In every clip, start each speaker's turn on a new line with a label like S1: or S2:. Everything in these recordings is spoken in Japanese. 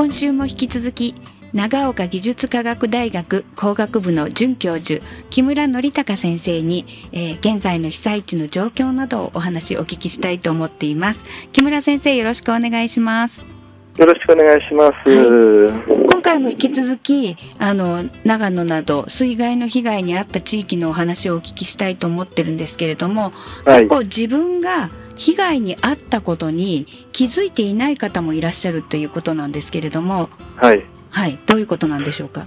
S1: 今週も引き続き長岡技術科学大学工学部の准教授木村則孝先生に、えー、現在の被災地の状況などをお話をお聞きしたいと思っています。木村先生よろしくお願いします。
S2: よろしくお願いします、は
S1: い、今回も引き続きあの長野など水害の被害に遭った地域のお話をお聞きしたいと思ってるんですけれども、はい、結構自分が被害に遭ったことに気づいていない方もいらっしゃるということなんですけれども、
S2: はい、
S1: はい、どういうことなんでしょうか？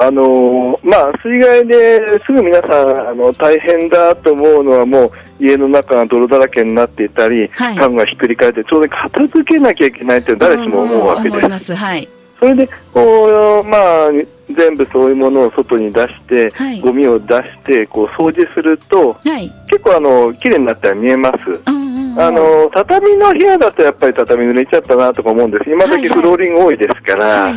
S2: あのまあ、水害ですぐ皆さんあの大変だと思うのはもう家の中が泥だらけになっていたり、はい、家具がひっくり返って当然片付けなきゃいけないって誰しも思うわけです。
S1: はい、
S2: それでこう、まあ、全部そういうものを外に出して、はい、ゴミを出してこう掃除すると、はい、結構あの綺麗になったら見えます。うんあの畳の部屋だとやっぱり畳濡れちゃったなとか思うんです。今時フローリング多いですから、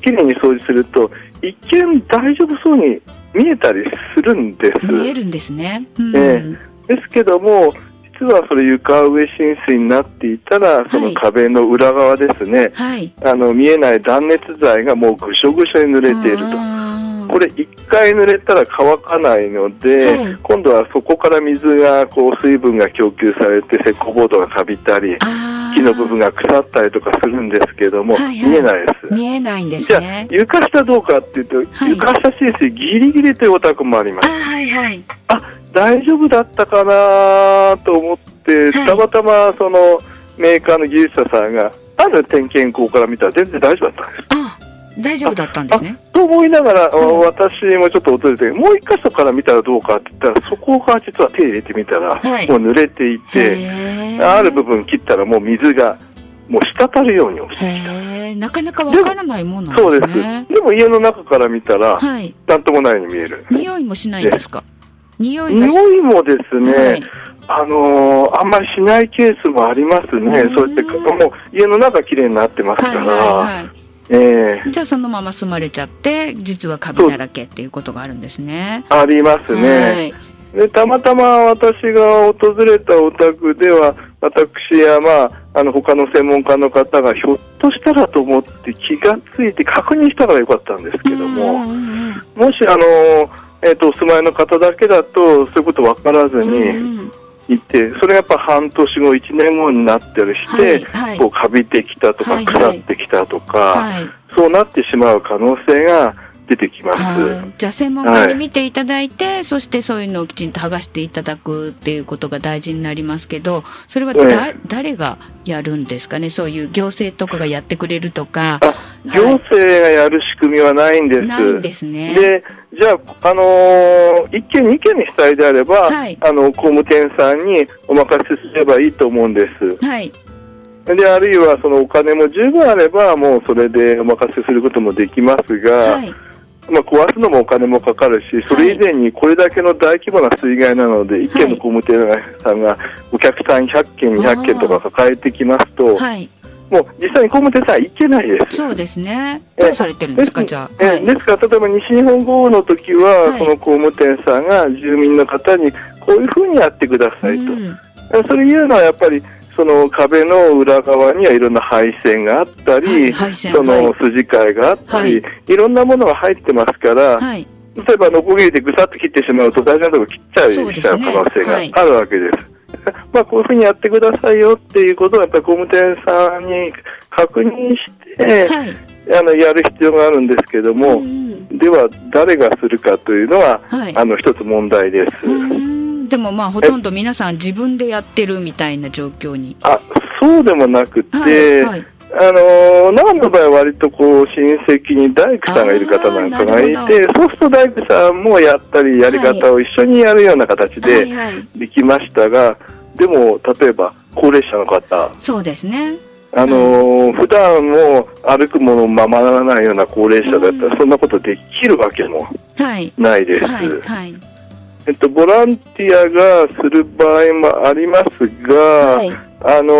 S2: 綺麗に掃除すると一見大丈夫そうに見えたりするんです。
S1: 見えるんですね、
S2: うん、えー、ですけども実はそれ床上浸水になっていたらその壁の裏側ですね、はい、あの見えない断熱材がもうぐしょぐしょに濡れていると。これ1回濡れたら乾かないので、はい、今度はそこから水がこう水分が供給されて石膏ボードがかびたり木の部分が腐ったりとかするんですけども、はいはい、見えないです。
S1: 見えないんです、
S2: ね、じゃあ床下どうかっていうと、はい、床下浸水ギリギリというお宅もあります。あ,、
S1: はいはい、
S2: あ大丈夫だったかなと思って、たまたまそのメーカーの技術者さんがある点検口から見たら全然大丈夫だったんです
S1: 大丈夫だったんですね。
S2: と思いながら、うん、私もちょっと訪れて、もう一箇所から見たらどうかって言ったら、そこが実は手入れてみたら、はい、もう濡れていて、ある部分切ったらもう水がもう滴るように落ちてきた。
S1: なかなかわからないものなんですね。そうです。
S2: でも家の中から見たら、はい、なんともないように見える。
S1: 匂いもしないんですか？
S2: 匂い匂いもですね、はい、あのー、あんまりしないケースもありますね。そうやってもう家の中綺麗になってますから。はいはいはい
S1: えー、じゃあそのまま住まれちゃって実はカビだらけっていうことがあるんですね。
S2: ありますね。はい、でたまたま私が訪れたお宅では私や、まあ、あの他の専門家の方がひょっとしたらと思って気がついて確認したらよかったんですけども、もしあの、えーと、お住まいの方だけだとそういうこと分からずに。いてそれがやっぱ半年後1年後になったりして、はいはい、こうかびてきたとか腐ってきたとか、はいはい、そうなってしまう可能性が出てきます。
S1: じゃあ専門家に見ていただいて、はい、そしてそういうのをきちんと剥がしていただくっていうことが大事になりますけど、それはだ、誰がやるんですかね、そういう行政とかがやってくれるとか。
S2: 行政がやる仕組みはないんです。
S1: ないんですね。
S2: で、じゃあ、あのー、1件、2件にしたいであれば、はい、あの工務店さんにお任せすればいいと思うんです。はいであるいはそのお金も十分あれば、もうそれでお任せすることもできますが、はい、まあ、壊すのもお金もかかるし、それ以前にこれだけの大規模な水害なので、1軒の工務店さんがお客さん100件、200件とか抱えてきますと、はい、もう実際に工務店さんは行けないです。
S1: そうですね。どうされてるんですか、じゃあ。
S2: え
S1: はい
S2: ですから、例えば西日本豪雨の時は、
S1: はい
S2: この工務店さんが住民の方にこういうふうにやってくださいと。
S1: うん
S2: それいうのはやっぱりその壁の裏側にはいろんな配線があったり、
S1: はい
S2: その
S1: はい
S2: 筋替えがあったり、、
S1: はい
S2: ろんなものが入ってますから、
S1: はい。
S2: 例えばノコギリでぐさっと切ってしまうと大事なところ切っちゃう
S1: ね
S2: しちゃう可能性
S1: はい
S2: があるわけです。まあこういうふうにやってくださいよっていうことをやっぱり工務店さんに確認して、
S1: はい。
S2: あのやる必要があるんですけども、
S1: うん
S2: では誰がするかというのは、
S1: はい
S2: あの一つ問題です。
S1: うんでもまあほとんど皆さん自分でやってるみたいな状況に。
S2: あそうでもなくて、
S1: はいはい
S2: あのー長野の場合は割とこう親戚に大工さんがいる方なんかがいて、そうすると大工さんもやったり、やり方を一緒にやるような形
S1: は
S2: で
S1: いはい。
S2: できましたが、でも例えば高齢者の方、
S1: そうですね。
S2: あのー普段も歩くものままならないような高齢者だった
S1: うん
S2: ら、そんなことできるわけも
S1: はい。
S2: ないです。
S1: はいはい。
S2: えっと、ボランティアがする場合もありますが、
S1: はい。
S2: あの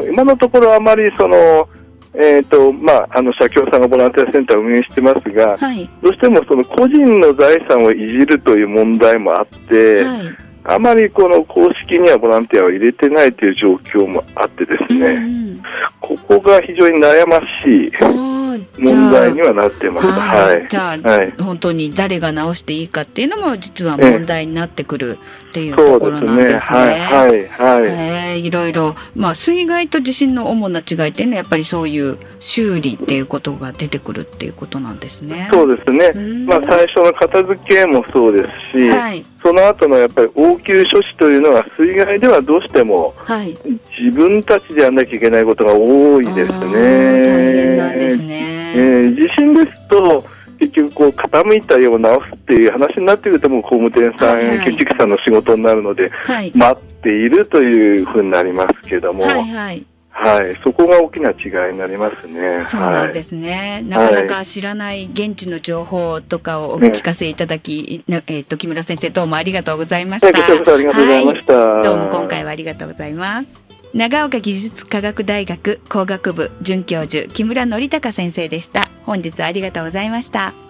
S2: ー今のところあまりその、えっ、と、まあ、あの、社協さんがボランティアセンターを運営してますが、
S1: はい。
S2: どうしてもその個人の財産をいじるという問題もあって、
S1: はい。
S2: あまりこの公式にはボランティアを入れてないという状況もあってです
S1: うんう
S2: ね、
S1: ん
S2: ここが非常に悩ましい問題にはなってます。
S1: は。
S2: はいい。
S1: じゃあ、
S2: はい
S1: 本当に誰が直していいかっていうのも実は問題になってくるっていうところなんですね。
S2: はい、はい、はい。
S1: えーいろいろ、まあ、水害と地震の主な違いっていうのはやっぱりそういう修理っていうことが出てくるっていうことなんですね。
S2: そうですね。
S1: うん
S2: まあ、最初の片付けもそうですし、
S1: はい
S2: その後のやっぱり応急処置というのは水害ではどうしても
S1: はい。
S2: 自分たちでやらなきゃいけないことが多いですね。
S1: あー大変ね。
S2: えー地震ですと結局こう傾いたよう直すっていう話になってくるともう工務店さん、
S1: はいはい
S2: 建築士さんの仕事になるので
S1: はい。
S2: 待っているというふうになりますけども、
S1: はいはい。
S2: はい、そこが大きな違いになりますね。
S1: そうなんですね。なかなか知らない現地の情報とかをお聞かせいただき、なえっ、と木村先生どうもありがとうございまし
S2: はい、
S1: た。
S2: こちらこそありがとうございました。
S1: はいどうも今回はありがとうございます。長岡技術科学大学工学部准教授木村則隆先生でした。本日はありがとうございました。